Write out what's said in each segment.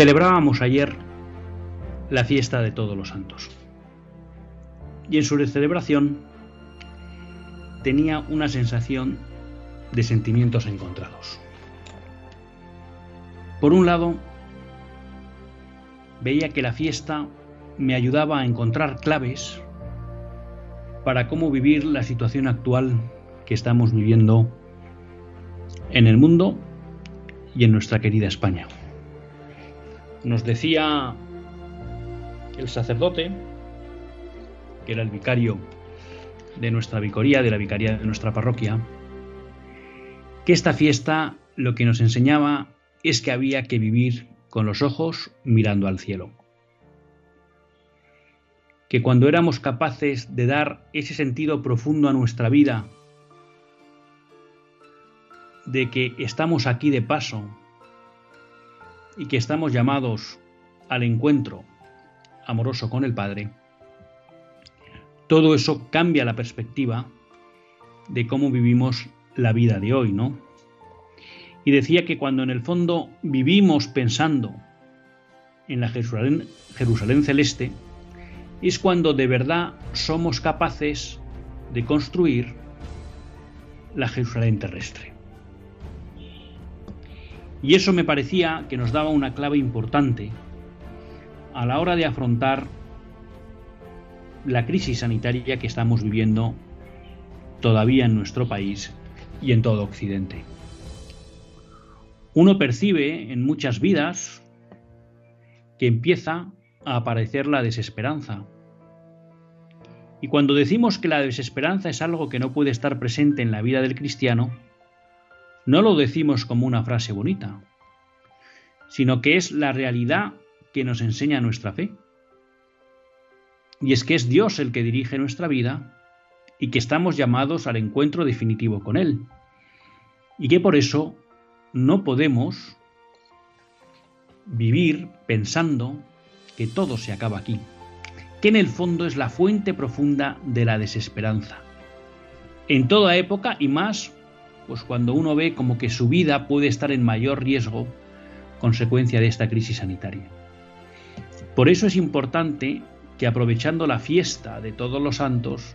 Celebrábamos ayer la fiesta de todos los santos. Y en su celebración tenía una sensación de sentimientos encontrados. Por un lado, veía que la fiesta me ayudaba a encontrar claves para cómo vivir la situación actual que estamos viviendo en el mundo y en nuestra querida España. Nos decía el sacerdote, que era el vicario de nuestra vicaría, de la vicaría de nuestra parroquia, que esta fiesta lo que nos enseñaba es que había que vivir con los ojos mirando al cielo. Que cuando éramos capaces de dar ese sentido profundo a nuestra vida, de que estamos aquí de paso, y que estamos llamados al encuentro amoroso con el Padre, todo eso cambia la perspectiva de cómo vivimos la vida de hoy, ¿no? Y decía que cuando en el fondo vivimos pensando en la Jerusalén, Jerusalén celeste, es cuando de verdad somos capaces de construir la Jerusalén terrestre. Y eso me parecía que nos daba una clave importante a la hora de afrontar la crisis sanitaria que estamos viviendo todavía en nuestro país y en todo Occidente. Uno percibe en muchas vidas que empieza a aparecer la desesperanza. Y cuando decimos que la desesperanza es algo que no puede estar presente en la vida del cristiano, no lo decimos como una frase bonita, sino que es la realidad que nos enseña nuestra fe. Y es que es Dios el que dirige nuestra vida y que estamos llamados al encuentro definitivo con Él. Y que por eso no podemos vivir pensando que todo se acaba aquí, que en el fondo es la fuente profunda de la desesperanza. En toda época y más pues cuando uno ve como que su vida puede estar en mayor riesgo consecuencia de esta crisis sanitaria. Por eso es importante que aprovechando la fiesta de todos los santos,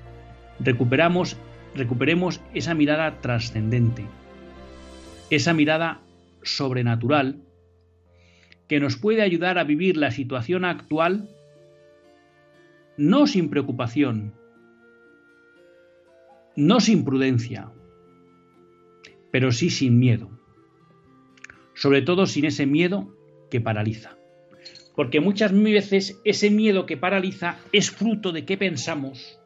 recuperamos, recuperemos esa mirada trascendente, esa mirada sobrenatural que nos puede ayudar a vivir la situación actual no sin preocupación, no sin prudencia, pero sí sin miedo. Sobre todo sin ese miedo que paraliza. Porque muchas veces ese miedo que paraliza es fruto de que pensamos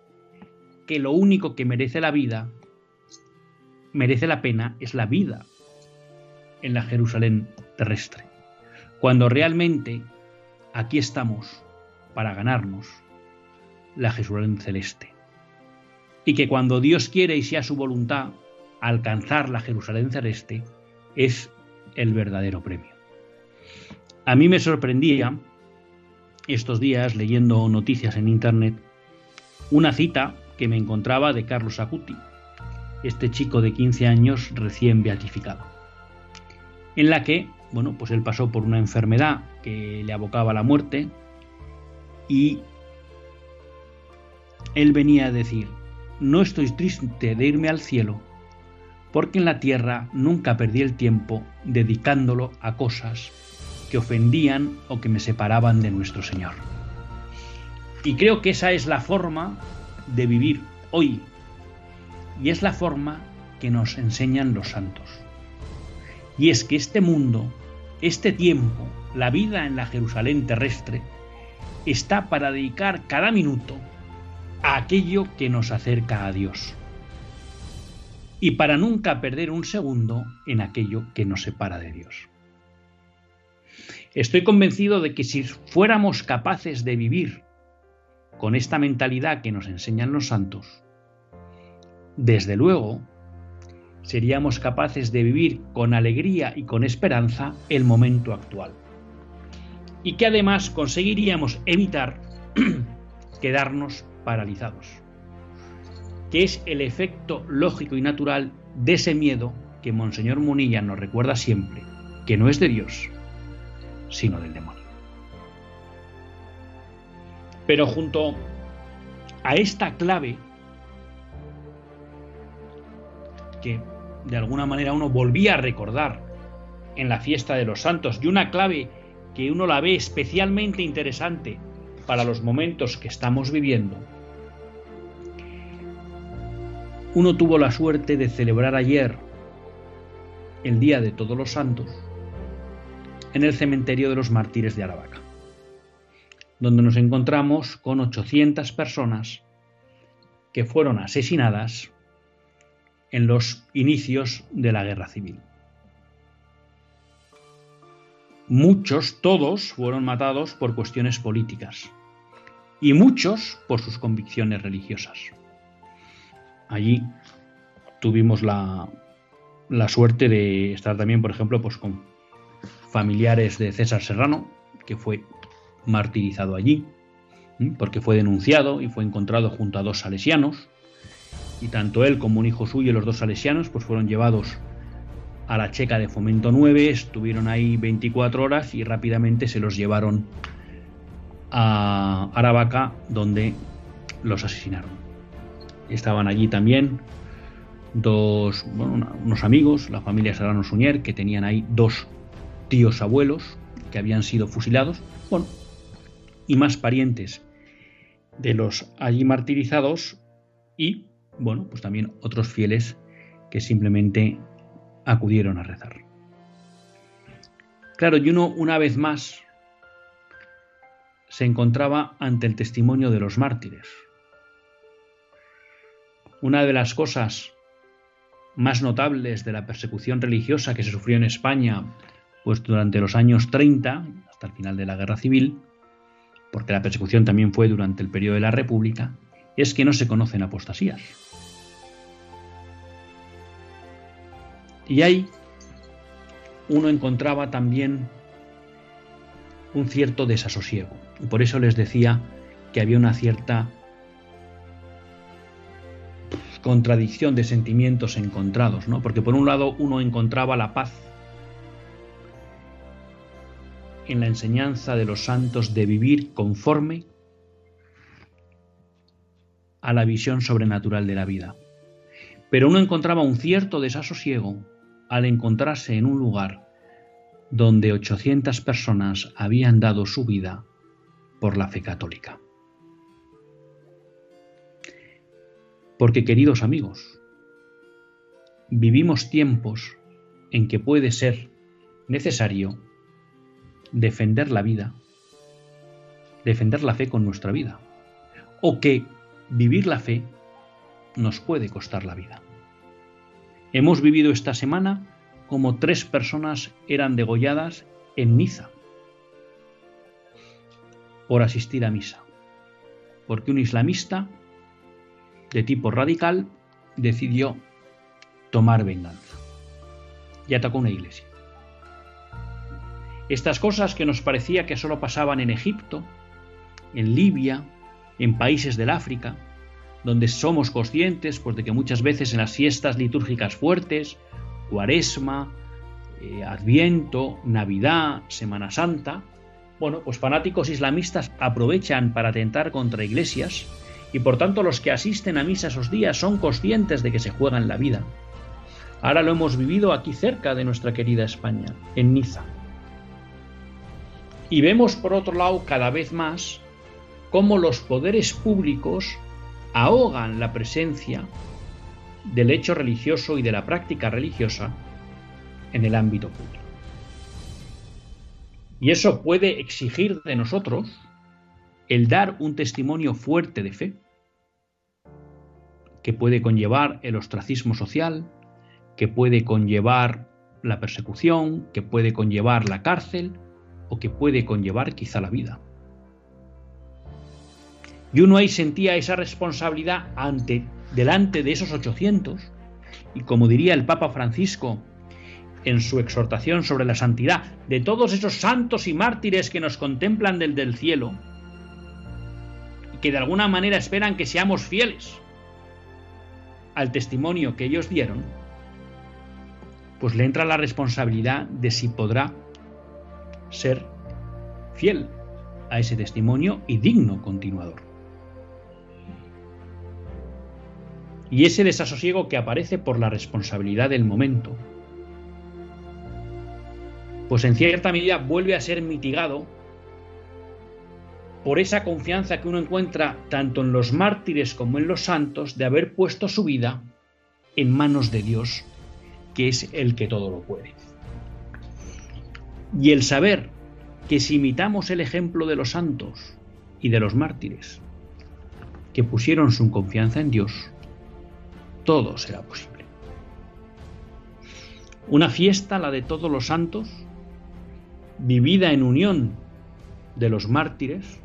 que lo único que merece la vida, merece la pena, es la vida en la Jerusalén terrestre. Cuando realmente aquí estamos para ganarnos la Jerusalén celeste. Y que cuando Dios quiere y sea su voluntad, alcanzar la Jerusalén celeste es el verdadero premio. A mí me sorprendía estos días leyendo noticias en internet una cita que me encontraba de Carlos Acuti, este chico de 15 años recién beatificado, en la que, bueno, pues él pasó por una enfermedad que le abocaba a la muerte y él venía a decir, no estoy triste de irme al cielo, porque en la tierra nunca perdí el tiempo dedicándolo a cosas que ofendían o que me separaban de nuestro Señor. Y creo que esa es la forma de vivir hoy, y es la forma que nos enseñan los santos. Y es que este mundo, este tiempo, la vida en la Jerusalén terrestre, está para dedicar cada minuto a aquello que nos acerca a Dios y para nunca perder un segundo en aquello que nos separa de Dios. Estoy convencido de que si fuéramos capaces de vivir con esta mentalidad que nos enseñan los santos, desde luego seríamos capaces de vivir con alegría y con esperanza el momento actual. Y que además conseguiríamos evitar quedarnos paralizados, que es el efecto lógico y natural de ese miedo que Monseñor Munilla nos recuerda siempre, que no es de Dios, sino del demonio. Pero junto a esta clave, que de alguna manera uno volvía a recordar en la fiesta de los santos, y una clave que uno la ve especialmente interesante para los momentos que estamos viviendo, uno tuvo la suerte de celebrar ayer el Día de Todos los Santos en el cementerio de los mártires de Aravaca, donde nos encontramos con 800 personas que fueron asesinadas en los inicios de la guerra civil. Muchos, todos, fueron matados por cuestiones políticas y muchos por sus convicciones religiosas. Allí tuvimos la, la suerte de estar también, por ejemplo, pues con familiares de César Serrano, que fue martirizado allí, porque fue denunciado y fue encontrado junto a dos salesianos, y tanto él como un hijo suyo, los dos salesianos, pues fueron llevados a la checa de Fomento 9, estuvieron ahí 24 horas y rápidamente se los llevaron a Aravaca, donde los asesinaron. Estaban allí también dos, unos amigos, la familia Serrano Suñer, que tenían ahí dos tíos abuelos que habían sido fusilados, bueno, y más parientes de los allí martirizados y, bueno, pues también otros fieles que simplemente acudieron a rezar. Claro, y uno una vez más se encontraba ante el testimonio de los mártires. Una de las cosas más notables de la persecución religiosa que se sufrió en España pues durante los años 30, hasta el final de la Guerra Civil, porque la persecución también fue durante el periodo de la República, es que no se conocen apostasías. Y ahí uno encontraba también un cierto desasosiego. Y por eso les decía que había una cierta contradicción de sentimientos encontrados, ¿no? Porque por un lado uno encontraba la paz en la enseñanza de los santos de vivir conforme a la visión sobrenatural de la vida. Pero uno encontraba un cierto desasosiego al encontrarse en un lugar donde 800 personas habían dado su vida por la fe católica. Porque queridos amigos, vivimos tiempos en que puede ser necesario defender la vida, defender la fe con nuestra vida, o que vivir la fe nos puede costar la vida. Hemos vivido esta semana como tres personas eran degolladas en Niza por asistir a misa, porque un islamista de tipo radical decidió tomar venganza y atacó una iglesia. Estas cosas que nos parecía que solo pasaban en Egipto, en Libia, en países del África, donde somos conscientes pues, de que muchas veces en las fiestas litúrgicas fuertes, Cuaresma, eh, Adviento, Navidad, Semana Santa, bueno, pues fanáticos islamistas aprovechan para atentar contra iglesias y por tanto los que asisten a misa esos días son conscientes de que se juegan la vida. Ahora lo hemos vivido aquí cerca de nuestra querida España, en Niza. Y vemos por otro lado cada vez más cómo los poderes públicos ahogan la presencia del hecho religioso y de la práctica religiosa en el ámbito público. Y eso puede exigir de nosotros el dar un testimonio fuerte de fe, que puede conllevar el ostracismo social, que puede conllevar la persecución, que puede conllevar la cárcel o que puede conllevar quizá la vida. Y uno ahí sentía esa responsabilidad ante, delante de esos 800, y como diría el Papa Francisco en su exhortación sobre la santidad de todos esos santos y mártires que nos contemplan desde el cielo, que de alguna manera esperan que seamos fieles al testimonio que ellos dieron, pues le entra la responsabilidad de si podrá ser fiel a ese testimonio y digno continuador. Y ese desasosiego que aparece por la responsabilidad del momento, pues en cierta medida vuelve a ser mitigado por esa confianza que uno encuentra tanto en los mártires como en los santos de haber puesto su vida en manos de Dios, que es el que todo lo puede. Y el saber que si imitamos el ejemplo de los santos y de los mártires, que pusieron su confianza en Dios, todo será posible. Una fiesta, la de todos los santos, vivida en unión de los mártires,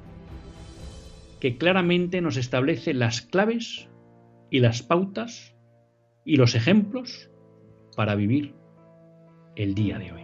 que claramente nos establece las claves y las pautas y los ejemplos para vivir el día de hoy.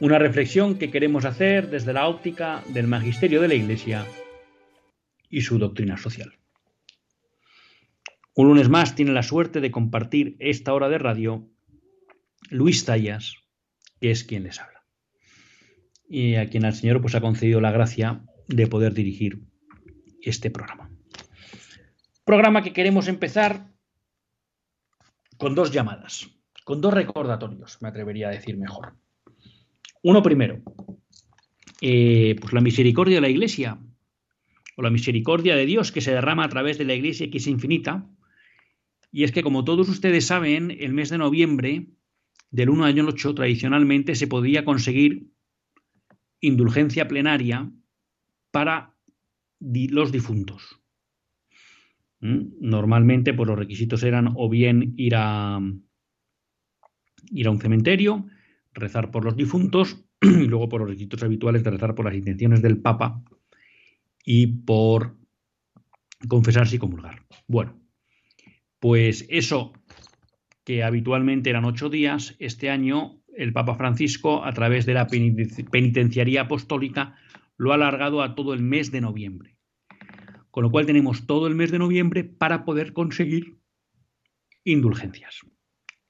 una reflexión que queremos hacer desde la óptica del magisterio de la Iglesia y su doctrina social. Un lunes más tiene la suerte de compartir esta hora de radio Luis Tallas, que es quien les habla. Y a quien el Señor pues, ha concedido la gracia de poder dirigir este programa. Programa que queremos empezar con dos llamadas, con dos recordatorios, me atrevería a decir mejor. Uno primero, eh, pues la misericordia de la Iglesia, o la misericordia de Dios que se derrama a través de la Iglesia que es infinita. Y es que, como todos ustedes saben, el mes de noviembre del 1 al 8 tradicionalmente se podía conseguir indulgencia plenaria para los difuntos. ¿Mm? Normalmente, pues los requisitos eran o bien ir a, ir a un cementerio, rezar por los difuntos y luego por los requisitos habituales de rezar por las intenciones del Papa y por confesarse y comulgar. Bueno, pues eso que habitualmente eran ocho días, este año el Papa Francisco, a través de la penitenciaría apostólica, lo ha alargado a todo el mes de noviembre. Con lo cual tenemos todo el mes de noviembre para poder conseguir indulgencias.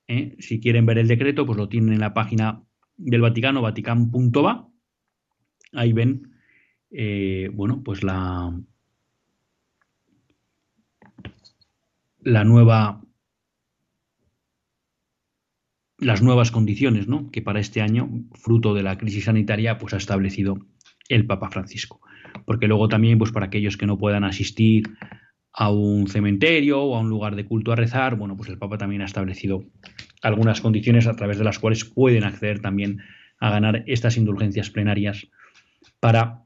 ¿Eh? Si quieren ver el decreto, pues lo tienen en la página del Vaticano, vatican.va. Ahí ven, eh, bueno, pues la, la nueva las nuevas condiciones ¿no? que para este año, fruto de la crisis sanitaria, pues ha establecido el Papa Francisco. Porque luego también, pues para aquellos que no puedan asistir a un cementerio o a un lugar de culto a rezar, bueno, pues el Papa también ha establecido algunas condiciones a través de las cuales pueden acceder también a ganar estas indulgencias plenarias para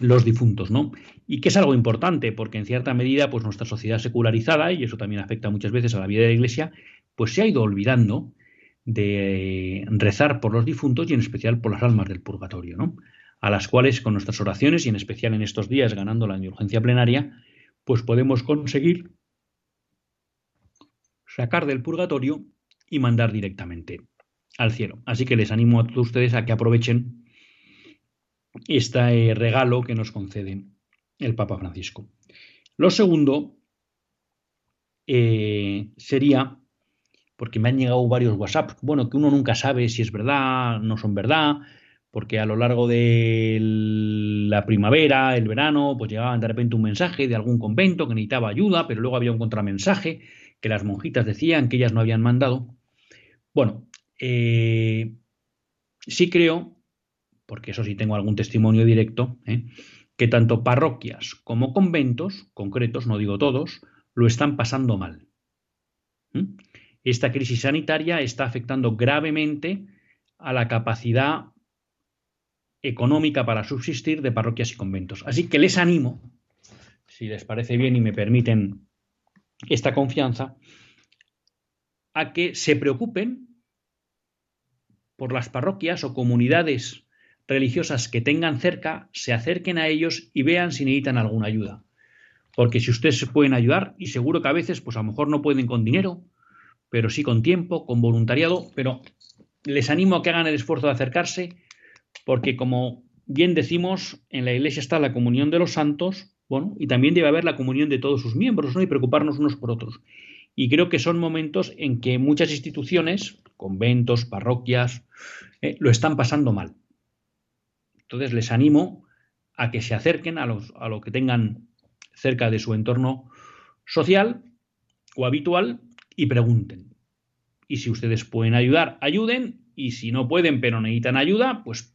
los difuntos, ¿no? Y que es algo importante, porque en cierta medida, pues nuestra sociedad secularizada, y eso también afecta muchas veces a la vida de la Iglesia, pues se ha ido olvidando de rezar por los difuntos y en especial por las almas del purgatorio, ¿no? A las cuales con nuestras oraciones y en especial en estos días ganando la indulgencia plenaria, pues podemos conseguir sacar del purgatorio y mandar directamente al cielo. Así que les animo a todos ustedes a que aprovechen este regalo que nos concede el Papa Francisco. Lo segundo eh, sería, porque me han llegado varios WhatsApp, bueno, que uno nunca sabe si es verdad, no son verdad, porque a lo largo de la primavera, el verano, pues llegaban de repente un mensaje de algún convento que necesitaba ayuda, pero luego había un contramensaje que las monjitas decían que ellas no habían mandado. Bueno, eh, sí creo porque eso sí tengo algún testimonio directo, ¿eh? que tanto parroquias como conventos, concretos, no digo todos, lo están pasando mal. Esta crisis sanitaria está afectando gravemente a la capacidad económica para subsistir de parroquias y conventos. Así que les animo, si les parece bien y me permiten esta confianza, a que se preocupen por las parroquias o comunidades religiosas que tengan cerca se acerquen a ellos y vean si necesitan alguna ayuda. Porque si ustedes se pueden ayudar, y seguro que a veces, pues a lo mejor no pueden con dinero, pero sí con tiempo, con voluntariado, pero les animo a que hagan el esfuerzo de acercarse, porque como bien decimos, en la iglesia está la comunión de los santos, bueno, y también debe haber la comunión de todos sus miembros, ¿no? Y preocuparnos unos por otros. Y creo que son momentos en que muchas instituciones, conventos, parroquias, eh, lo están pasando mal. Entonces les animo a que se acerquen a, los, a lo que tengan cerca de su entorno social o habitual y pregunten. Y si ustedes pueden ayudar, ayuden. Y si no pueden, pero necesitan ayuda, pues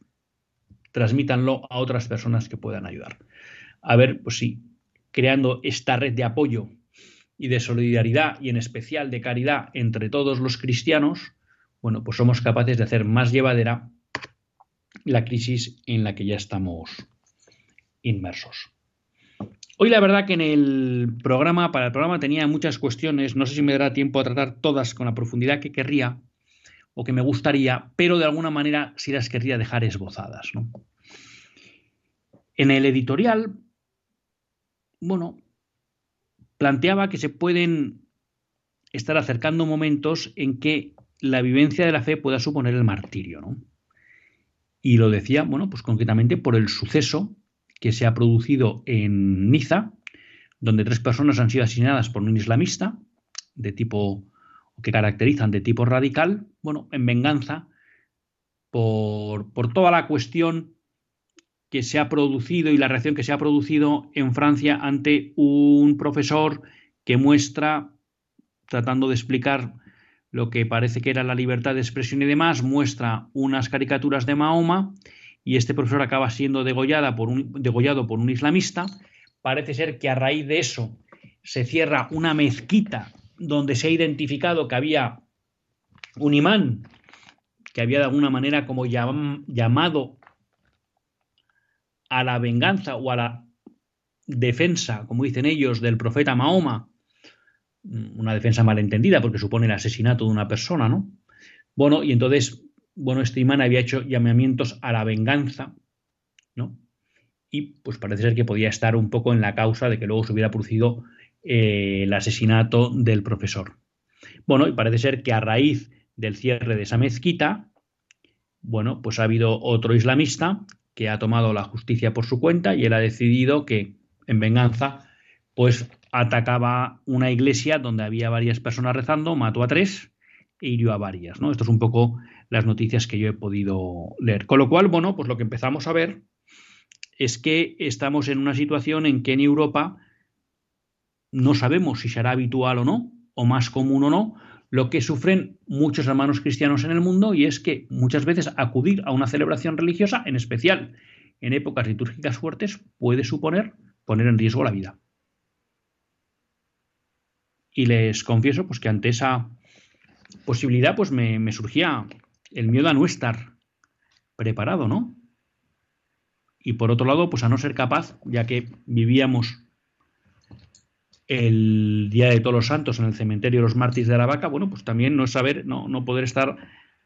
transmítanlo a otras personas que puedan ayudar. A ver, pues sí, creando esta red de apoyo y de solidaridad y en especial de caridad entre todos los cristianos, bueno, pues somos capaces de hacer más llevadera la crisis en la que ya estamos inmersos. Hoy la verdad que en el programa, para el programa tenía muchas cuestiones, no sé si me dará tiempo a tratar todas con la profundidad que querría o que me gustaría, pero de alguna manera sí las querría dejar esbozadas. En el editorial, bueno, planteaba que se pueden estar acercando momentos en que la vivencia de la fe pueda suponer el martirio, ¿no? Y lo decía, bueno, pues concretamente por el suceso que se ha producido en Niza, donde tres personas han sido asesinadas por un islamista de tipo que caracterizan de tipo radical, bueno, en venganza por, por toda la cuestión que se ha producido y la reacción que se ha producido en Francia ante un profesor que muestra, tratando de explicar lo que parece que era la libertad de expresión y demás, muestra unas caricaturas de Mahoma y este profesor acaba siendo degollada por un, degollado por un islamista. Parece ser que a raíz de eso se cierra una mezquita donde se ha identificado que había un imán que había de alguna manera como llamado a la venganza o a la defensa, como dicen ellos, del profeta Mahoma Mm, una defensa malentendida porque supone el asesinato de una persona, ¿no? Bueno, y entonces, bueno, este imán había hecho llamamientos a la venganza, ¿no? Y pues parece ser que podía estar un poco en la causa de que luego se hubiera producido eh, el asesinato del profesor. Bueno, y parece ser que a raíz del cierre de esa mezquita, bueno, pues ha habido otro islamista que ha tomado la justicia por su cuenta y él ha decidido que, en venganza, pues atacaba una iglesia donde había varias personas rezando, mató a tres e hirió a varias. ¿no? Esto es un poco las noticias que yo he podido leer. Con lo cual, bueno, pues lo que empezamos a ver es que estamos en una situación en que en Europa no sabemos si será habitual o no, o más común o no, lo que sufren muchos hermanos cristianos en el mundo y es que muchas veces acudir a una celebración religiosa, en especial en épocas litúrgicas fuertes, puede suponer poner en riesgo la vida. Y les confieso pues, que ante esa posibilidad pues, me, me surgía el miedo a no estar preparado, ¿no? y por otro lado, pues a no ser capaz, ya que vivíamos el Día de Todos los Santos en el cementerio de los mártires de la vaca, bueno, pues también no saber, no, no poder estar,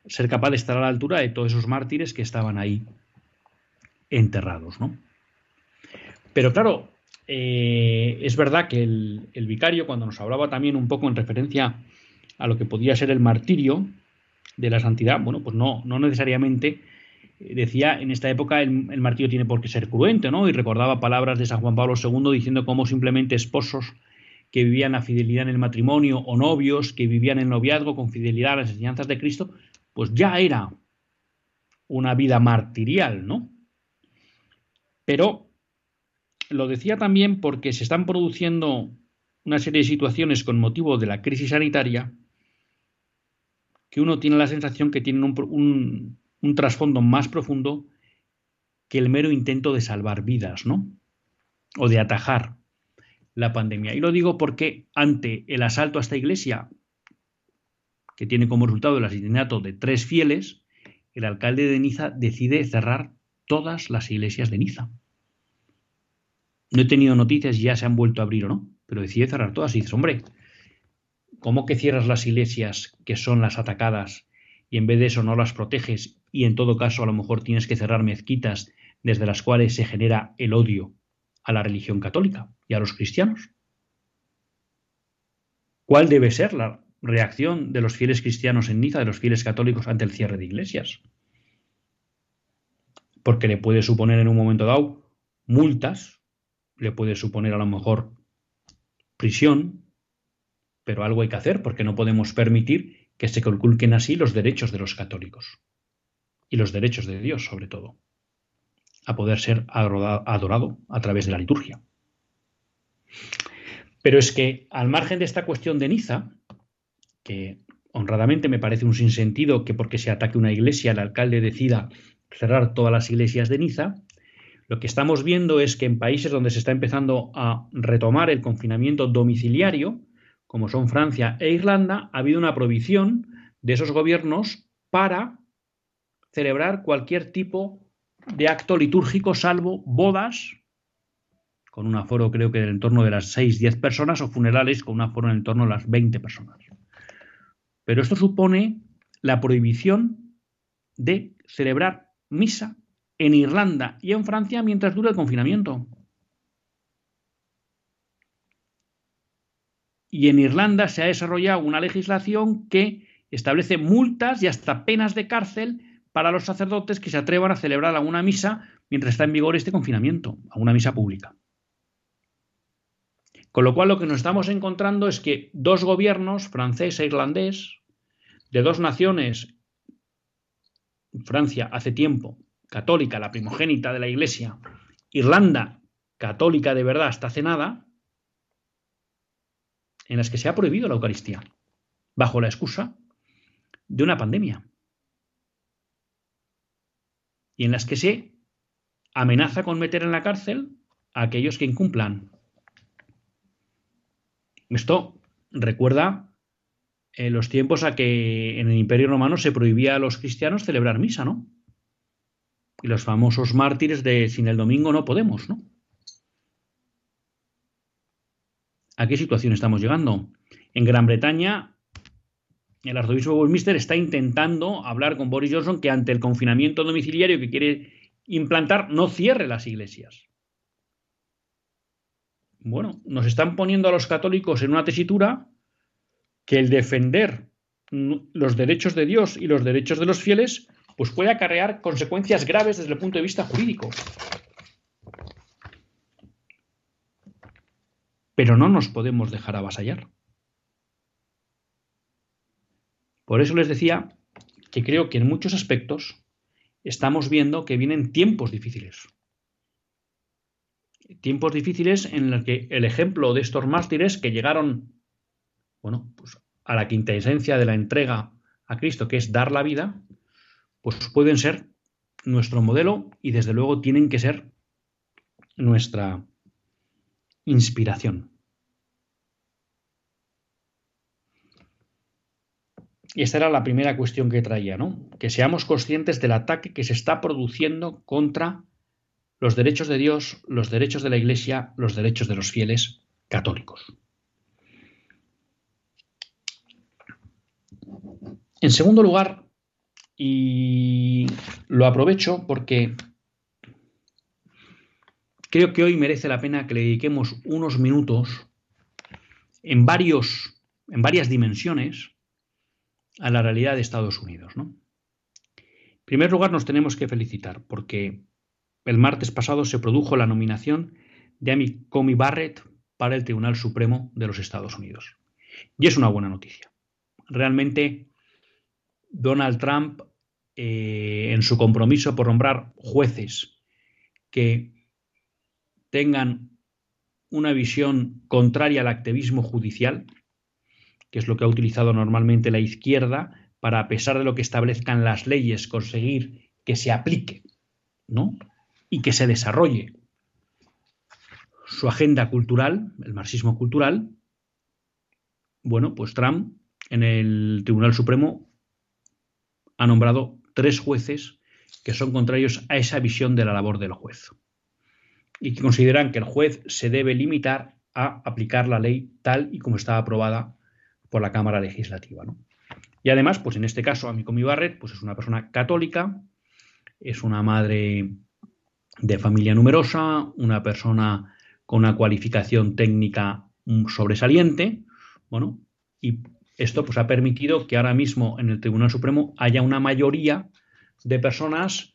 ser capaz de estar a la altura de todos esos mártires que estaban ahí enterrados, ¿no? Pero claro, eh, es verdad que el, vicario, cuando nos hablaba también un poco en referencia a lo que podía ser el martirio de la santidad, bueno, pues no, no necesariamente eh, decía en esta época el, el, martirio tiene por qué ser cruento, ¿no? Y recordaba palabras de San Juan Pablo II diciendo cómo simplemente esposos que vivían la fidelidad en el matrimonio o novios que vivían el noviazgo con fidelidad a las enseñanzas de Cristo, pues ya era una vida martirial, ¿no? Pero lo decía también porque se están produciendo una serie de situaciones con motivo de la crisis sanitaria que uno tiene la sensación que tienen un, un trasfondo más profundo que el mero intento de salvar vidas, ¿no? O de atajar la pandemia. Y lo digo porque ante el asalto a esta iglesia, que tiene como resultado el asesinato de tres fieles, el alcalde de Niza decide cerrar todas las iglesias de Niza. No he tenido noticias y ya se han vuelto a abrir o no, pero decide cerrar todas y dices, hombre, ¿cómo que cierras las iglesias que son las atacadas y en vez de eso no las proteges y en todo caso a lo mejor tienes que cerrar mezquitas desde las cuales se genera el odio a la religión católica y a los cristianos? ¿Cuál debe ser la reacción de los fieles cristianos en Niza, de los fieles católicos ante el cierre de iglesias? Porque le puede suponer en un momento dado multas le puede suponer a lo mejor prisión, pero algo hay que hacer porque no podemos permitir que se conculquen así los derechos de los católicos y los derechos de Dios sobre todo, a poder ser adorado a través de la liturgia. Pero es que al margen de esta cuestión de Niza, que honradamente me parece un sinsentido que porque se ataque una iglesia el alcalde decida cerrar todas las iglesias de Niza, lo que estamos viendo es que en países donde se está empezando a retomar el confinamiento domiciliario, como son Francia e Irlanda, ha habido una prohibición de esos gobiernos para celebrar cualquier tipo de acto litúrgico, salvo bodas, con un aforo creo que en torno de las 6-10 personas, o funerales con un aforo en torno de las 20 personas. Pero esto supone la prohibición de celebrar misa en Irlanda y en Francia mientras dura el confinamiento. Y en Irlanda se ha desarrollado una legislación que establece multas y hasta penas de cárcel para los sacerdotes que se atrevan a celebrar alguna misa mientras está en vigor este confinamiento, a una misa pública. Con lo cual lo que nos estamos encontrando es que dos gobiernos, francés e irlandés, de dos naciones, Francia hace tiempo católica, la primogénita de la Iglesia, Irlanda, católica de verdad hasta hace nada, en las que se ha prohibido la Eucaristía, bajo la excusa de una pandemia, y en las que se amenaza con meter en la cárcel a aquellos que incumplan. Esto recuerda en los tiempos a que en el Imperio Romano se prohibía a los cristianos celebrar misa, ¿no? y los famosos mártires de sin el domingo no podemos, ¿no? ¿A qué situación estamos llegando? En Gran Bretaña, el arzobispo Westminster está intentando hablar con Boris Johnson que ante el confinamiento domiciliario que quiere implantar no cierre las iglesias. Bueno, nos están poniendo a los católicos en una tesitura que el defender los derechos de Dios y los derechos de los fieles pues puede acarrear consecuencias graves desde el punto de vista jurídico. Pero no nos podemos dejar avasallar. Por eso les decía que creo que en muchos aspectos estamos viendo que vienen tiempos difíciles. Tiempos difíciles en los que el ejemplo de estos mártires que llegaron, bueno, pues a la quinta esencia de la entrega a Cristo, que es dar la vida, pues pueden ser nuestro modelo y desde luego tienen que ser nuestra inspiración. Y esta era la primera cuestión que traía, ¿no? Que seamos conscientes del ataque que se está produciendo contra los derechos de Dios, los derechos de la Iglesia, los derechos de los fieles católicos. En segundo lugar, y lo aprovecho porque creo que hoy merece la pena que le dediquemos unos minutos en, varios, en varias dimensiones a la realidad de Estados Unidos. En primer lugar, nos tenemos que felicitar porque el martes pasado se produjo la nominación de Amy Comey Barrett para el Tribunal Supremo de los Estados Unidos. Y es una buena noticia. Realmente Donald Trump, eh, en su compromiso por nombrar jueces que tengan una visión contraria al activismo judicial, que es lo que ha utilizado normalmente la izquierda, para, a pesar de lo que establezcan las leyes, conseguir que se aplique, ¿no? Y que se desarrolle su agenda cultural, el marxismo cultural, bueno, pues Trump en el Tribunal Supremo ha nombrado tres jueces que son contrarios a esa visión de la labor del juez y que consideran que el juez se debe limitar a aplicar la ley tal y como estaba aprobada por la Cámara Legislativa. Y además, pues en este caso, Amicomi Barrett pues es una persona católica, es una madre de familia numerosa, una persona con una cualificación técnica sobresaliente, bueno, y esto pues, ha permitido que ahora mismo en el Tribunal Supremo haya una mayoría de personas,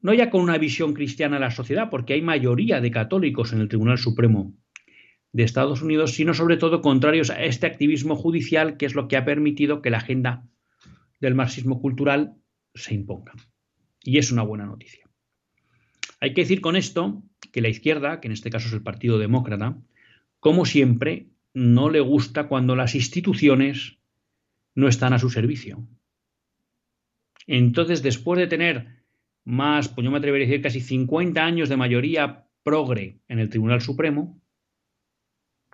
no ya con una visión cristiana de la sociedad, porque hay mayoría de católicos en el Tribunal Supremo de Estados Unidos, sino sobre todo contrarios a este activismo judicial, que es lo que ha permitido que la agenda del marxismo cultural se imponga. Y es una buena noticia. Hay que decir con esto que la izquierda, que en este caso es el Partido Demócrata, como siempre, no le gusta cuando las instituciones no están a su servicio. Entonces, después de tener más, pues yo me atrevería a decir casi 50 años de mayoría progre en el Tribunal Supremo,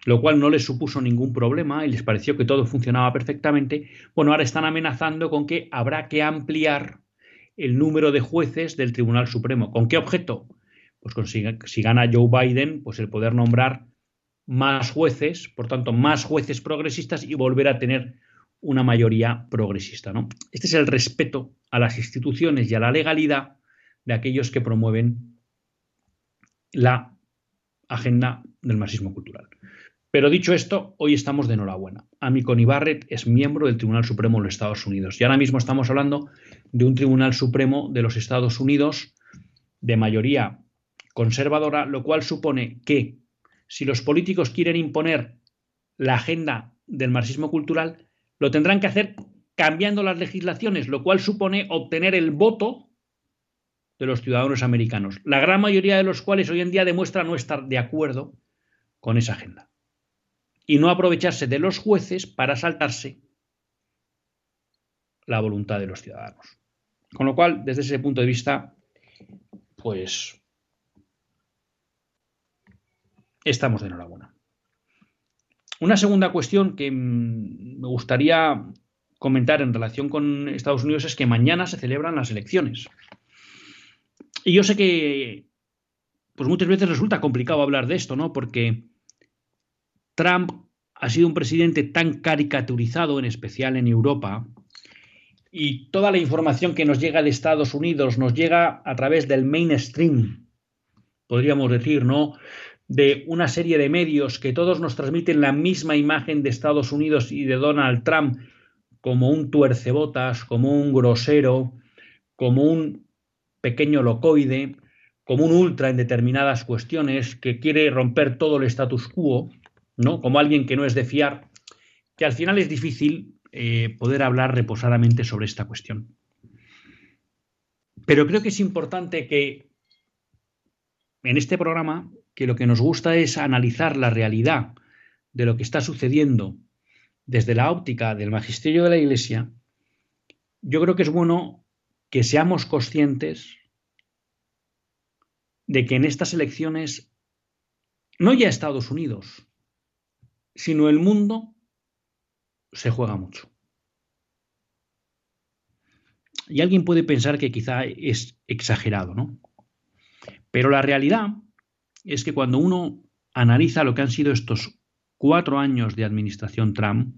lo cual no les supuso ningún problema y les pareció que todo funcionaba perfectamente, bueno, ahora están amenazando con que habrá que ampliar el número de jueces del Tribunal Supremo. ¿Con qué objeto? Pues si gana Joe Biden, pues el poder nombrar más jueces, por tanto, más jueces progresistas y volver a tener una mayoría progresista. ¿no? Este es el respeto a las instituciones y a la legalidad de aquellos que promueven la agenda del marxismo cultural. Pero dicho esto, hoy estamos de enhorabuena. Amy Coney Barrett es miembro del Tribunal Supremo de los Estados Unidos. Y ahora mismo estamos hablando de un Tribunal Supremo de los Estados Unidos de mayoría conservadora, lo cual supone que si los políticos quieren imponer la agenda del marxismo cultural, lo tendrán que hacer cambiando las legislaciones, lo cual supone obtener el voto de los ciudadanos americanos, la gran mayoría de los cuales hoy en día demuestra no estar de acuerdo con esa agenda. Y no aprovecharse de los jueces para saltarse la voluntad de los ciudadanos. Con lo cual, desde ese punto de vista, pues estamos de enhorabuena. Una segunda cuestión que mm, me gustaría comentar en relación con Estados Unidos es que mañana se celebran las elecciones. Y yo sé que pues muchas veces resulta complicado hablar de esto, ¿no? Porque Trump ha sido un presidente tan caricaturizado, en especial en Europa, y toda la información que nos llega de Estados Unidos nos llega a través del mainstream, podríamos decir, ¿no? de una serie de medios que todos nos transmiten la misma imagen de Estados Unidos y de Donald Trump como un tuercebotas, como un grosero, como un pequeño locoide, como un ultra en determinadas cuestiones, que quiere romper todo el status quo, ¿no? Como alguien que no es de fiar, que al final es difícil eh, poder hablar reposadamente sobre esta cuestión. Pero creo que es importante que en este programa que lo que nos gusta es analizar la realidad de lo que está sucediendo desde la óptica del magisterio de la Iglesia, yo creo que es bueno que seamos conscientes de que en estas elecciones, no ya Estados Unidos, sino el mundo, se juega mucho. Y alguien puede pensar que quizá es exagerado, ¿no? Pero la realidad es que cuando uno analiza lo que han sido estos cuatro años de administración Trump,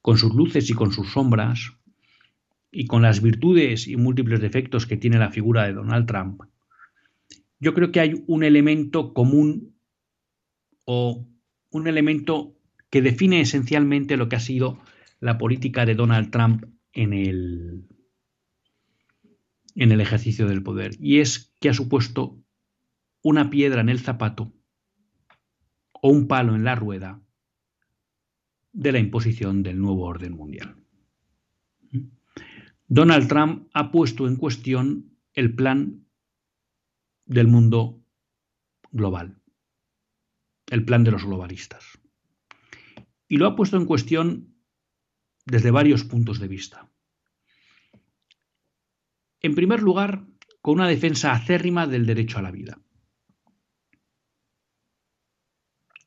con sus luces y con sus sombras, y con las virtudes y múltiples defectos que tiene la figura de Donald Trump, yo creo que hay un elemento común o un elemento que define esencialmente lo que ha sido la política de Donald Trump en el, en el ejercicio del poder, y es que ha supuesto una piedra en el zapato o un palo en la rueda de la imposición del nuevo orden mundial. Donald Trump ha puesto en cuestión el plan del mundo global, el plan de los globalistas. Y lo ha puesto en cuestión desde varios puntos de vista. En primer lugar, con una defensa acérrima del derecho a la vida.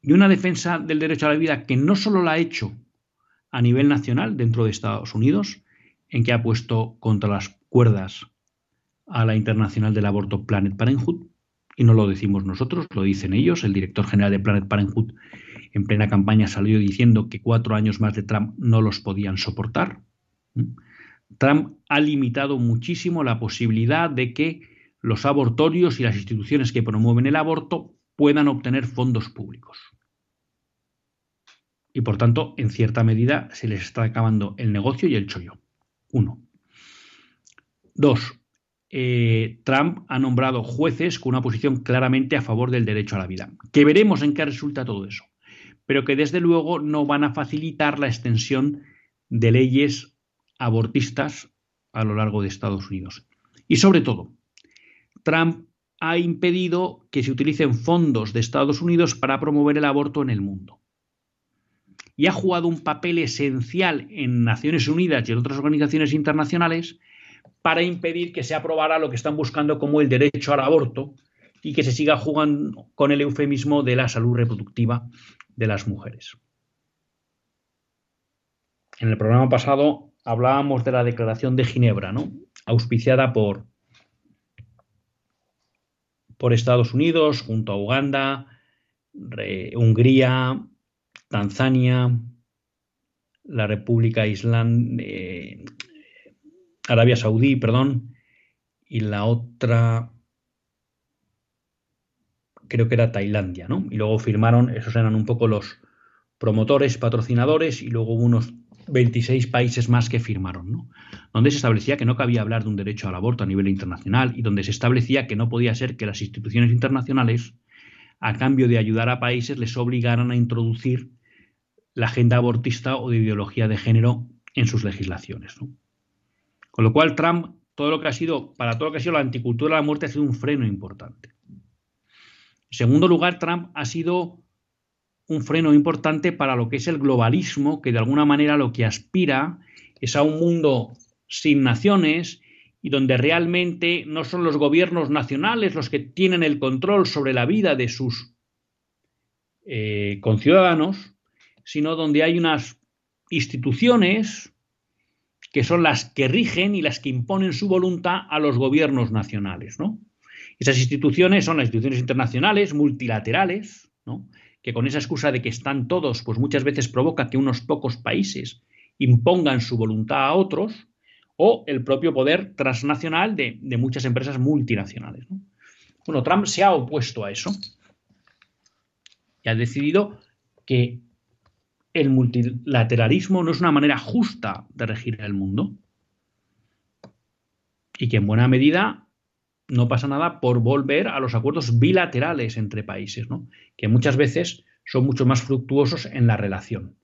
Y una defensa del derecho a la vida que no solo la ha hecho a nivel nacional dentro de Estados Unidos, en que ha puesto contra las cuerdas a la Internacional del Aborto Planet Parenthood, y no lo decimos nosotros, lo dicen ellos. El director general de Planet Parenthood en plena campaña salió diciendo que cuatro años más de Trump no los podían soportar. Trump ha limitado muchísimo la posibilidad de que los abortorios y las instituciones que promueven el aborto puedan obtener fondos públicos. Y por tanto, en cierta medida, se les está acabando el negocio y el chollo. Uno. Dos. Eh, Trump ha nombrado jueces con una posición claramente a favor del derecho a la vida. Que veremos en qué resulta todo eso. Pero que desde luego no van a facilitar la extensión de leyes abortistas a lo largo de Estados Unidos. Y sobre todo, Trump ha impedido que se utilicen fondos de Estados Unidos para promover el aborto en el mundo y ha jugado un papel esencial en Naciones Unidas y en otras organizaciones internacionales para impedir que se aprobara lo que están buscando como el derecho al aborto y que se siga jugando con el eufemismo de la salud reproductiva de las mujeres. En el programa pasado hablábamos de la Declaración de Ginebra, ¿no? auspiciada por, por Estados Unidos junto a Uganda, Hungría, Tanzania, la República Island, eh, Arabia Saudí, perdón, y la otra creo que era Tailandia, ¿no? Y luego firmaron, esos eran un poco los promotores, patrocinadores, y luego unos 26 países más que firmaron, ¿no? Donde se establecía que no cabía hablar de un derecho al aborto a nivel internacional y donde se establecía que no podía ser que las instituciones internacionales, a cambio de ayudar a países, les obligaran a introducir la agenda abortista o de ideología de género en sus legislaciones. Con lo cual, Trump, todo lo que ha sido, para todo lo que ha sido la anticultura de la muerte, ha sido un freno importante. Segundo lugar, Trump ha sido un freno importante para lo que es el globalismo, que de alguna manera lo que aspira es a un mundo sin naciones y donde realmente no son los gobiernos nacionales los que tienen el control sobre la vida de sus eh, conciudadanos, sino donde hay unas instituciones que son las que rigen y las que imponen su voluntad a los gobiernos nacionales. ¿no? Esas instituciones son las instituciones internacionales, multilaterales, ¿no? que con esa excusa de que están todos, pues muchas veces provoca que unos pocos países impongan su voluntad a otros, o el propio poder transnacional de, de muchas empresas multinacionales. ¿no? Bueno, Trump se ha opuesto a eso y ha decidido que el multilateralismo no es una manera justa de regir el mundo. Y que en buena medida no pasa nada por volver a los acuerdos bilaterales entre países, ¿no? que muchas veces son mucho más fructuosos en la relación.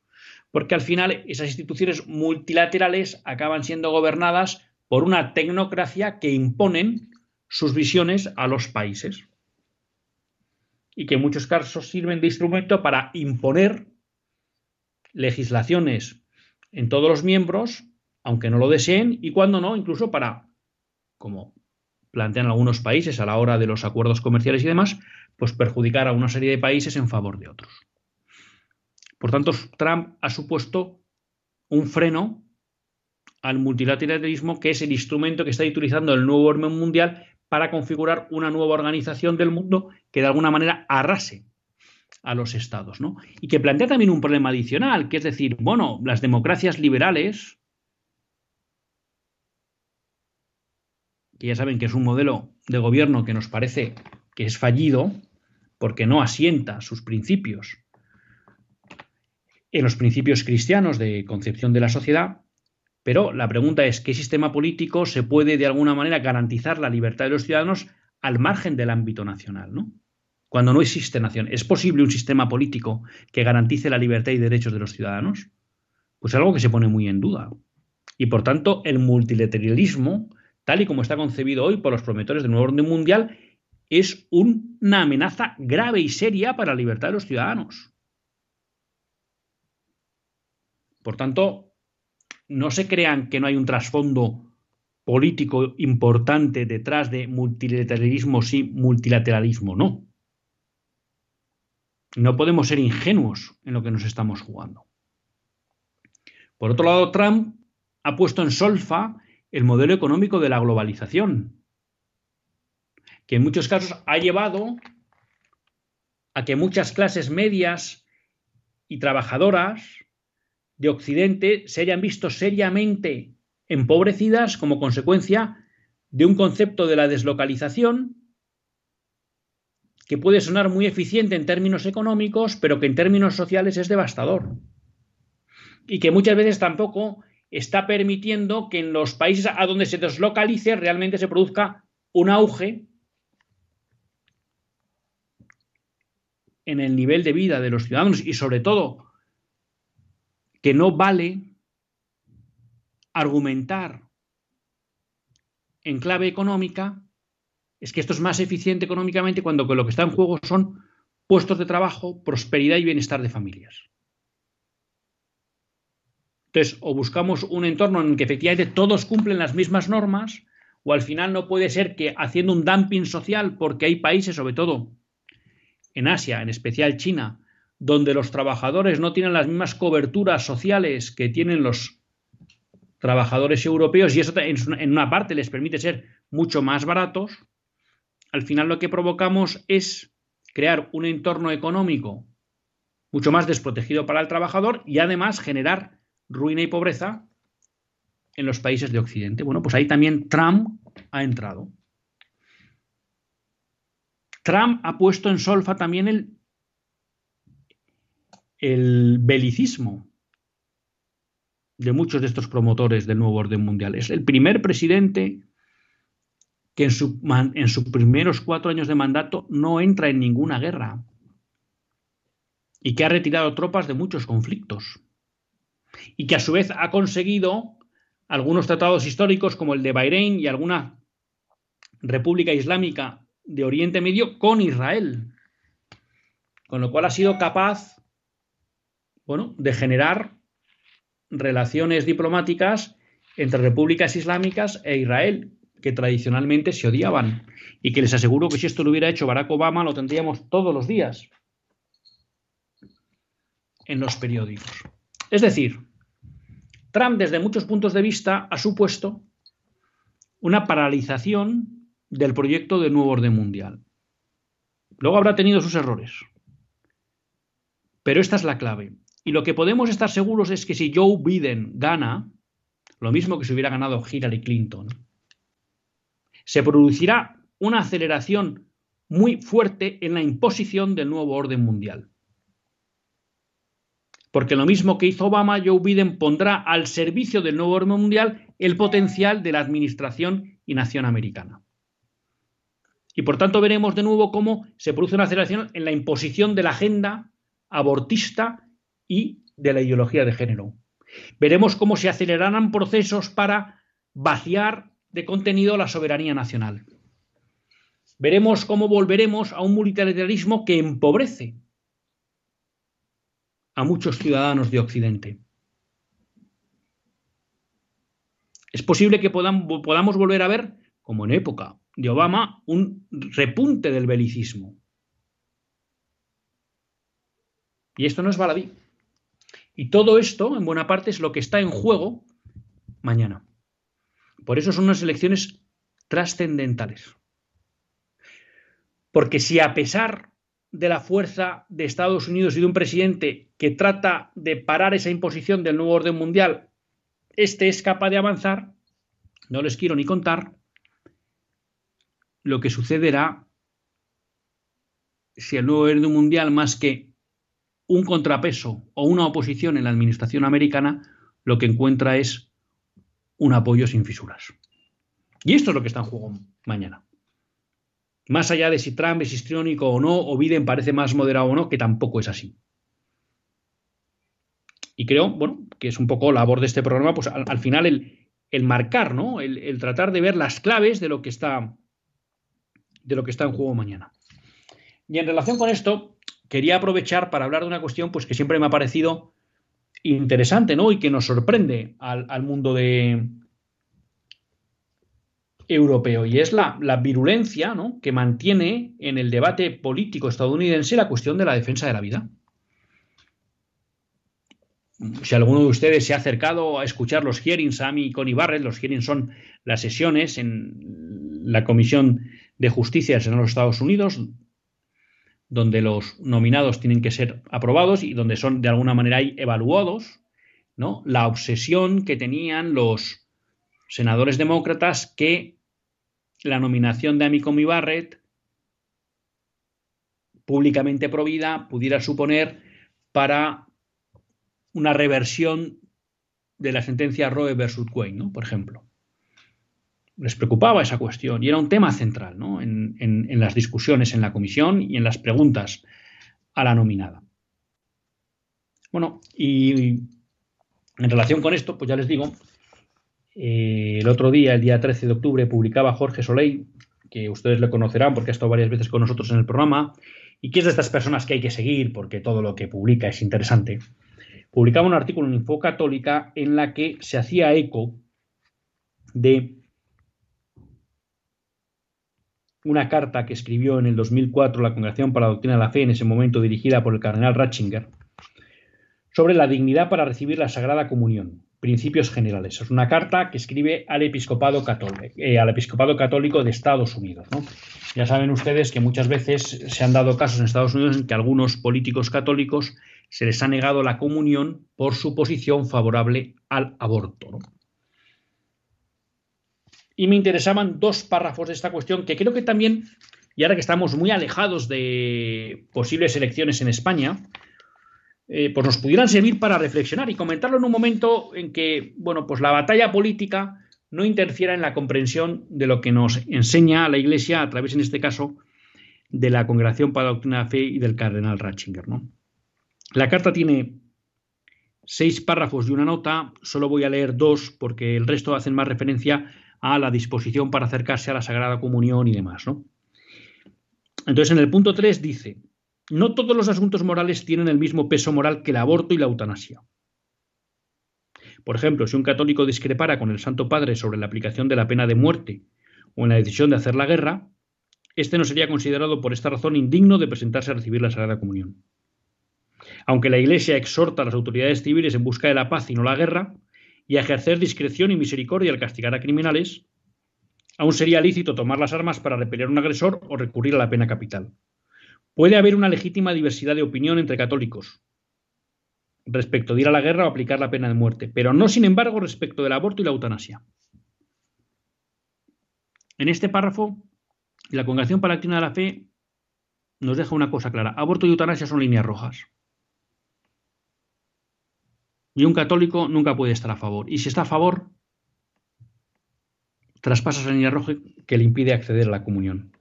Porque al final esas instituciones multilaterales acaban siendo gobernadas por una tecnocracia que imponen sus visiones a los países y que en muchos casos sirven de instrumento para imponer legislaciones en todos los miembros, aunque no lo deseen, y cuando no, incluso para, como plantean algunos países a la hora de los acuerdos comerciales y demás, pues perjudicar a una serie de países en favor de otros. Por tanto, Trump ha supuesto un freno al multilateralismo, que es el instrumento que está utilizando el nuevo orden mundial para configurar una nueva organización del mundo que de alguna manera arrase a los estados, ¿no? Y que plantea también un problema adicional, que es decir, bueno, las democracias liberales, que ya saben que es un modelo de gobierno que nos parece que es fallido, porque no asienta sus principios en los principios cristianos de concepción de la sociedad, pero la pregunta es, ¿qué sistema político se puede de alguna manera garantizar la libertad de los ciudadanos al margen del ámbito nacional? ¿no? Cuando no existe nación, ¿es posible un sistema político que garantice la libertad y derechos de los ciudadanos? Pues algo que se pone muy en duda. Y por tanto, el multilateralismo, y como está concebido hoy por los promotores del nuevo orden mundial, es una amenaza grave y seria para la libertad de los ciudadanos. Por tanto, no se crean que no hay un trasfondo político importante detrás de multilateralismo sí, multilateralismo no. No podemos ser ingenuos en lo que nos estamos jugando. Por otro lado, Trump ha puesto en solfa el modelo económico de la globalización, que en muchos casos ha llevado a que muchas clases medias y trabajadoras de Occidente se hayan visto seriamente empobrecidas como consecuencia de un concepto de la deslocalización que puede sonar muy eficiente en términos económicos, pero que en términos sociales es devastador. Y que muchas veces tampoco está permitiendo que en los países a donde se deslocalice realmente se produzca un auge en el nivel de vida de los ciudadanos y sobre todo que no vale argumentar en clave económica, es que esto es más eficiente económicamente cuando lo que está en juego son puestos de trabajo, prosperidad y bienestar de familias. Entonces, o buscamos un entorno en el que efectivamente todos cumplen las mismas normas, o al final no puede ser que haciendo un dumping social, porque hay países, sobre todo en Asia, en especial China, donde los trabajadores no tienen las mismas coberturas sociales que tienen los trabajadores europeos y eso en una parte les permite ser mucho más baratos, al final lo que provocamos es crear un entorno económico mucho más desprotegido para el trabajador y además generar ruina y pobreza en los países de Occidente. Bueno, pues ahí también Trump ha entrado. Trump ha puesto en solfa también el el belicismo de muchos de estos promotores del nuevo orden mundial. Es el primer presidente que en, sus primeros cuatro años de mandato no entra en ninguna guerra y que ha retirado tropas de muchos conflictos y que a su vez ha conseguido algunos tratados históricos como el de Bahrein y alguna república islámica de Oriente Medio con Israel, con lo cual ha sido capaz bueno, de generar relaciones diplomáticas entre repúblicas islámicas e Israel, que tradicionalmente se odiaban. Y que les aseguro que si esto lo hubiera hecho Barack Obama, lo tendríamos todos los días en los periódicos. Es decir, Trump, desde muchos puntos de vista, ha supuesto una paralización del proyecto de nuevo orden mundial. Luego habrá tenido sus errores. Pero esta es la clave. Y lo que podemos estar seguros es que si Joe Biden gana, lo mismo que si hubiera ganado Hillary Clinton, se producirá una aceleración muy fuerte en la imposición del nuevo orden mundial. Porque lo mismo que hizo Obama, Joe Biden pondrá al servicio del nuevo orden mundial el potencial de la administración y nación americana. Y por tanto veremos de nuevo cómo se produce una aceleración en la imposición de la agenda abortista y de la ideología de género. Veremos cómo se acelerarán procesos para vaciar de contenido la soberanía nacional. Veremos cómo volveremos a un multilateralismo que empobrece a muchos ciudadanos de Occidente. Es posible que podamos volver a ver, como en época de Obama, un repunte del belicismo. Y esto no es baladí. Y todo esto, en buena parte, es lo que está en juego mañana. Por eso son unas elecciones trascendentales. Porque si a pesar de la fuerza de Estados Unidos y de un presidente que trata de parar esa imposición del nuevo orden mundial, este es capaz de avanzar, no les quiero ni contar lo que sucederá si el nuevo orden mundial, más que un contrapeso o una oposición en la administración americana, lo que encuentra es un apoyo sin fisuras. Y esto es lo que está en juego mañana. Más allá de si Trump es histriónico o no, o Biden parece más moderado o no, que tampoco es así. Y creo, bueno, que es un poco la labor de este programa, pues al, final el, marcar, ¿no? El, tratar de ver las claves de lo que está de lo que está en juego mañana. Y en relación con esto, quería aprovechar para hablar de una cuestión pues, que siempre me ha parecido interesante, ¿no? Y que nos sorprende al, mundo de, europeo y es la, virulencia que mantiene en el debate político estadounidense la cuestión de la defensa de la vida. Si alguno de ustedes se ha acercado a escuchar los hearings a mí y Connie Barrett, los hearings son las sesiones en la Comisión de Justicia de los Estados Unidos, donde los nominados tienen que ser aprobados y donde son de alguna manera evaluados, ¿no? La obsesión que tenían los senadores demócratas que la nominación de Amy Coney Barrett públicamente provida pudiera suponer para una reversión de la sentencia Roe versus Wade, ¿no? Por ejemplo les preocupaba esa cuestión y era un tema central en, las discusiones en la comisión y en las preguntas a la nominada. Bueno, y en relación con esto, pues ya les digo, eh, el otro día, el día 13 de octubre, publicaba Jorge Soleil, que ustedes le conocerán porque ha estado varias veces con nosotros en el programa, y que es de estas personas que hay que seguir porque todo lo que publica es interesante. Publicaba un artículo en Info Católica en la que se hacía eco de una carta que escribió en el 2004 la Congregación para la Doctrina de la Fe, en ese momento dirigida por el cardenal Ratzinger, sobre la dignidad para recibir la Sagrada Comunión, principios generales. Es una carta que escribe al episcopado católico, eh, al episcopado católico de Estados Unidos. Ya saben ustedes que muchas veces se han dado casos en Estados Unidos en que a algunos políticos católicos se les ha negado la comunión por su posición favorable al aborto. Y me interesaban dos párrafos de esta cuestión que creo que también, y ahora que estamos muy alejados de posibles elecciones en España, eh, pues nos pudieran servir para reflexionar y comentarlo en un momento en que, bueno, pues la batalla política no interfiera en la comprensión de lo que nos enseña la Iglesia a través, en este caso, de la Congregación para la Doctrina de la Fe y del Cardenal Ratzinger. ¿no? La carta tiene seis párrafos y una nota, solo voy a leer dos porque el resto hacen más referencia a la disposición para acercarse a la Sagrada Comunión y demás. ¿no? Entonces, en el punto 3 dice, no todos los asuntos morales tienen el mismo peso moral que el aborto y la eutanasia. Por ejemplo, si un católico discrepara con el Santo Padre sobre la aplicación de la pena de muerte o en la decisión de hacer la guerra, este no sería considerado por esta razón indigno de presentarse a recibir la Sagrada Comunión. Aunque la Iglesia exhorta a las autoridades civiles en busca de la paz y no la guerra, y ejercer discreción y misericordia al castigar a criminales, aún sería lícito tomar las armas para repeler a un agresor o recurrir a la pena capital. Puede haber una legítima diversidad de opinión entre católicos respecto de ir a la guerra o aplicar la pena de muerte, pero no, sin embargo, respecto del aborto y la eutanasia. En este párrafo, la Congregación para de la Fe nos deja una cosa clara. Aborto y eutanasia son líneas rojas. Y un católico nunca puede estar a favor. Y si está a favor, traspasa esa línea roja que le impide acceder a la comunión.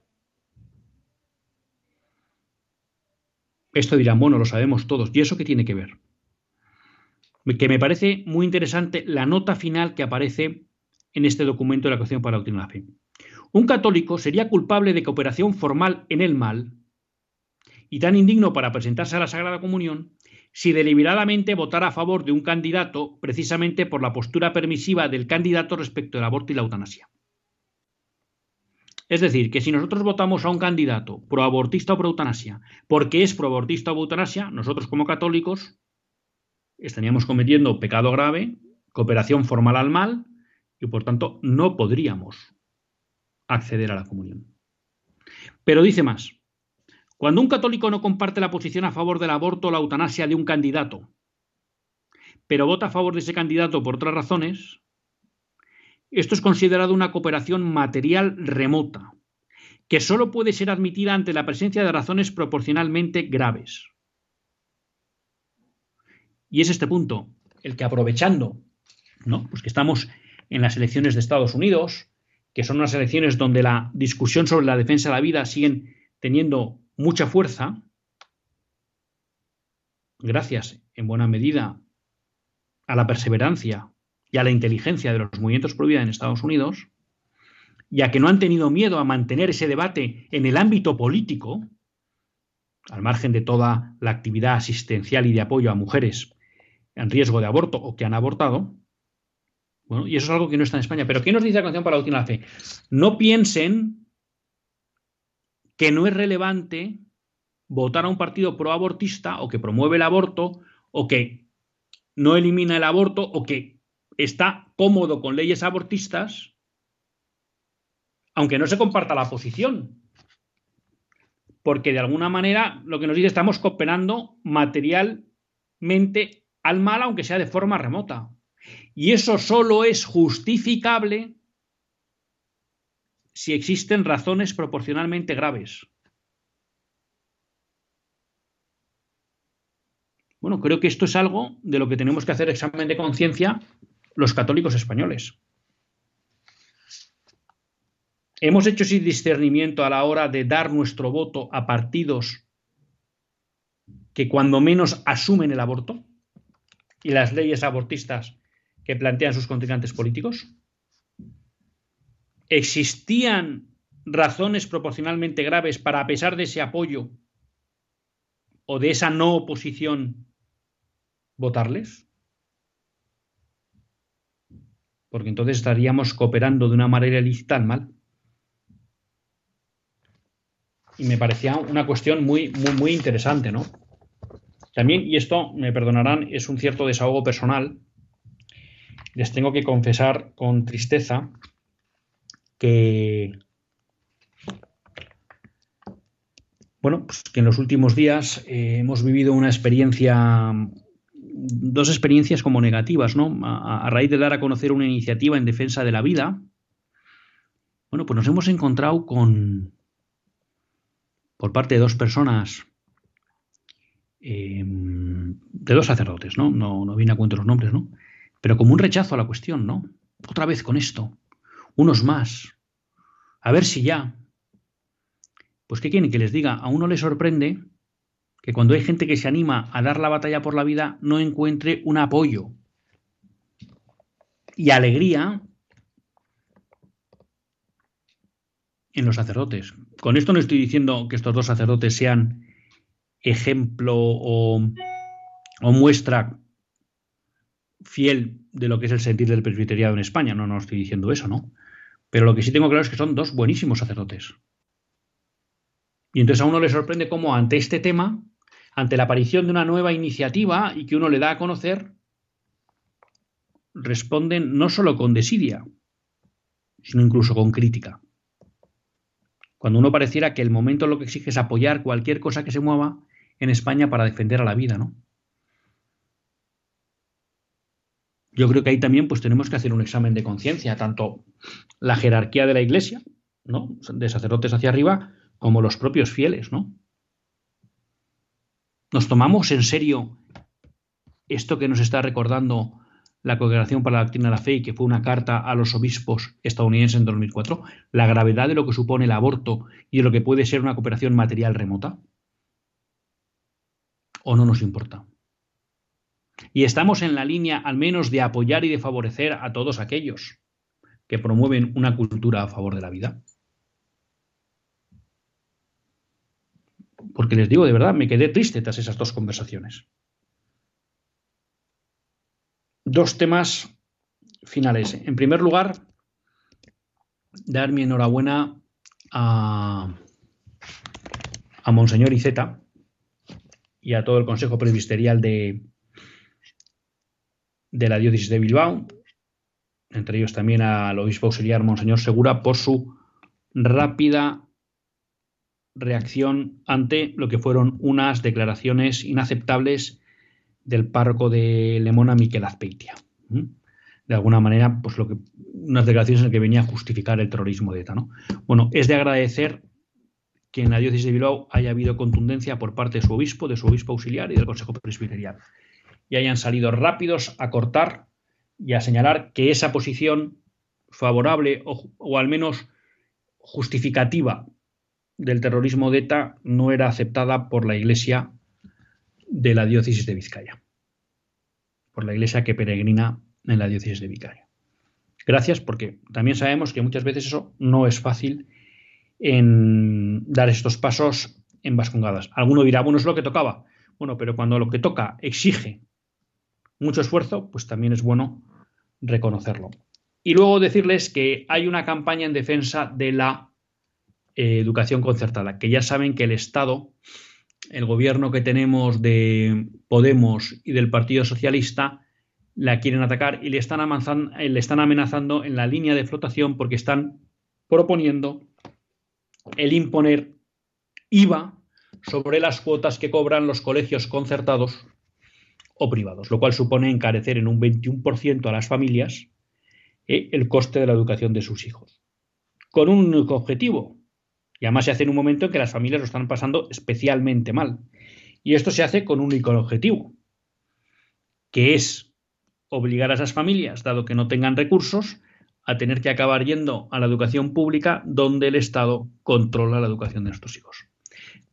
Esto dirán, bueno, lo sabemos todos. ¿Y eso qué tiene que ver? Que me parece muy interesante la nota final que aparece en este documento de la Constitución para la Fe. Un católico sería culpable de cooperación formal en el mal y tan indigno para presentarse a la Sagrada Comunión si deliberadamente votara a favor de un candidato precisamente por la postura permisiva del candidato respecto del aborto y la eutanasia. Es decir, que si nosotros votamos a un candidato proabortista o pro eutanasia porque es proabortista o eutanasia, nosotros como católicos estaríamos cometiendo pecado grave, cooperación formal al mal y por tanto no podríamos acceder a la comunión. Pero dice más, Cuando un católico no comparte la posición a favor del aborto o la eutanasia de un candidato, pero vota a favor de ese candidato por otras razones, esto es considerado una cooperación material remota, que solo puede ser admitida ante la presencia de razones proporcionalmente graves. Y es este punto el que aprovechando, ¿no? Pues que estamos en las elecciones de Estados Unidos, que son unas elecciones donde la discusión sobre la defensa de la vida siguen teniendo mucha fuerza, gracias en buena medida a la perseverancia y a la inteligencia de los movimientos pro vida en Estados Unidos, ya que no han tenido miedo a mantener ese debate en el ámbito político, al margen de toda la actividad asistencial y de apoyo a mujeres en riesgo de aborto o que han abortado, bueno, y eso es algo que no está en España. Pero ¿qué nos dice la canción para la última fe? No piensen que no es relevante votar a un partido proabortista o que promueve el aborto o que no elimina el aborto o que está cómodo con leyes abortistas, aunque no se comparta la posición. Porque de alguna manera lo que nos dice estamos cooperando materialmente al mal, aunque sea de forma remota. Y eso solo es justificable si existen razones proporcionalmente graves. Bueno, creo que esto es algo de lo que tenemos que hacer examen de conciencia los católicos españoles. Hemos hecho ese discernimiento a la hora de dar nuestro voto a partidos que cuando menos asumen el aborto y las leyes abortistas que plantean sus contrincantes políticos? ¿Existían razones proporcionalmente graves para, a pesar de ese apoyo o de esa no oposición, votarles? Porque entonces estaríamos cooperando de una manera ilícita al mal. Y me parecía una cuestión muy, muy, muy interesante, ¿no? También, y esto, me perdonarán, es un cierto desahogo personal, les tengo que confesar con tristeza que, bueno, pues que en los últimos días eh, hemos vivido una experiencia, dos experiencias como negativas, ¿no? A, raíz de dar a conocer una iniciativa en defensa de la vida, bueno, pues nos hemos encontrado con, por parte de dos personas eh, de dos sacerdotes, ¿no? ¿no? No viene a cuento los nombres, ¿no? Pero como un rechazo a la cuestión, ¿no? Otra vez con esto, unos más, a ver si ya. Pues ¿qué quieren que les diga? A uno le sorprende que cuando hay gente que se anima a dar la batalla por la vida no encuentre un apoyo y alegría en los sacerdotes. Con esto no estoy diciendo que estos dos sacerdotes sean ejemplo o, muestra fiel de lo que es el sentir del presbiteriado en España. No, no estoy diciendo eso, ¿no? Pero lo que sí tengo claro es que son dos buenísimos sacerdotes. Y entonces a uno le sorprende cómo ante este tema, ante la aparición de una nueva iniciativa y que uno le da a conocer, responden no solo con desidia, sino incluso con crítica. Cuando uno pareciera que el momento lo que exige es apoyar cualquier cosa que se mueva en España para defender a la vida, ¿no? Yo creo que ahí también pues tenemos que hacer un examen de conciencia, tanto la jerarquía de la Iglesia, ¿no? De sacerdotes hacia arriba, como los propios fieles, ¿no? ¿Nos tomamos en serio esto que nos está recordando la Congregación para la Doctrina de la Fe y que fue una carta a los obispos estadounidenses en 2004? La gravedad de lo que supone el aborto y de lo que puede ser una cooperación material remota o no nos importa. Y estamos en la línea al menos de apoyar y de favorecer a todos aquellos que promueven una cultura a favor de la vida. Porque les digo de verdad, me quedé triste tras esas dos conversaciones. Dos temas finales. En primer lugar, dar mi enhorabuena a, a Monseñor Iceta, y a todo el Consejo Presbisterial de, de la Diócesis de Bilbao, entre ellos también al obispo auxiliar Monseñor Segura, por su rápida reacción ante lo que fueron unas declaraciones inaceptables del párroco de Lemona, Miquel Azpeitia. De alguna manera, pues lo que, unas declaraciones en las que venía a justificar el terrorismo de ETA. ¿no? Bueno, es de agradecer que en la diócesis de Bilbao haya habido contundencia por parte de su obispo, de su obispo auxiliar y del Consejo Presbiterial. Y hayan salido rápidos a cortar y a señalar que esa posición favorable o al menos justificativa del terrorismo de ETA no era aceptada por la Iglesia de la diócesis de Vizcaya, por la Iglesia que peregrina en la diócesis de Vizcaya. Gracias porque también sabemos que muchas veces eso no es fácil en dar estos pasos en vascongadas. Alguno dirá, bueno, es lo que tocaba. Bueno, pero cuando lo que toca exige mucho esfuerzo, pues también es bueno reconocerlo. Y luego decirles que hay una campaña en defensa de la eh, educación concertada, que ya saben que el Estado, el gobierno que tenemos de Podemos y del Partido Socialista, la quieren atacar y le están, le están amenazando en la línea de flotación porque están proponiendo el imponer IVA sobre las cuotas que cobran los colegios concertados o privados, lo cual supone encarecer en un 21% a las familias eh, el coste de la educación de sus hijos. Con un único objetivo. Y además se hace en un momento en que las familias lo están pasando especialmente mal. Y esto se hace con un único objetivo, que es obligar a esas familias, dado que no tengan recursos, a tener que acabar yendo a la educación pública donde el Estado controla la educación de nuestros hijos.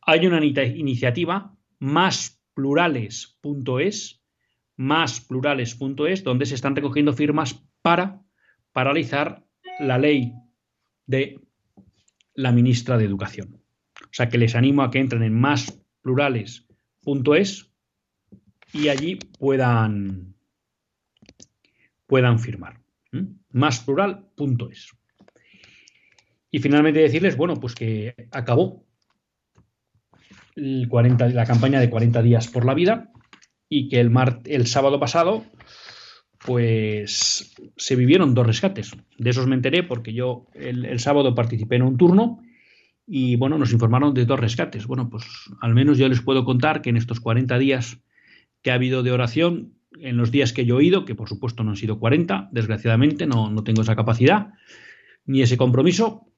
Hay una iniciativa, másplurales.es, másplurales.es, donde se están recogiendo firmas para paralizar la ley de la ministra de Educación. O sea que les animo a que entren en másplurales.es y allí puedan, puedan firmar másplural.es. Y finalmente decirles, bueno, pues que acabó el 40, la campaña de 40 días por la vida y que el, el sábado pasado pues se vivieron dos rescates. De esos me enteré porque yo el, sábado participé en un turno y bueno, nos informaron de dos rescates. Bueno, pues al menos yo les puedo contar que en estos 40 días que ha habido de oración en los días que yo he ido, que por supuesto no han sido 40, desgraciadamente no, no tengo esa capacidad ni ese compromiso,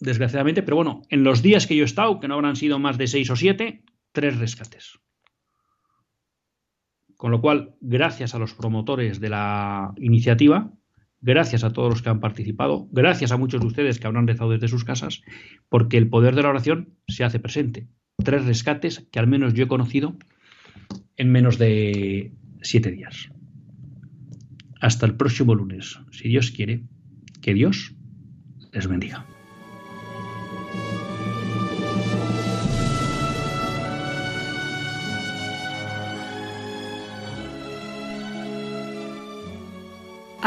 desgraciadamente, pero bueno, en los días que yo he estado, que no habrán sido más de 6 o 7, tres rescates. Con lo cual, gracias a los promotores de la iniciativa, gracias a todos los que han participado, gracias a muchos de ustedes que habrán rezado desde sus casas, porque el poder de la oración se hace presente. Tres rescates que al menos yo he conocido en menos de, siete días. Hasta el próximo lunes, si Dios quiere, que Dios les bendiga.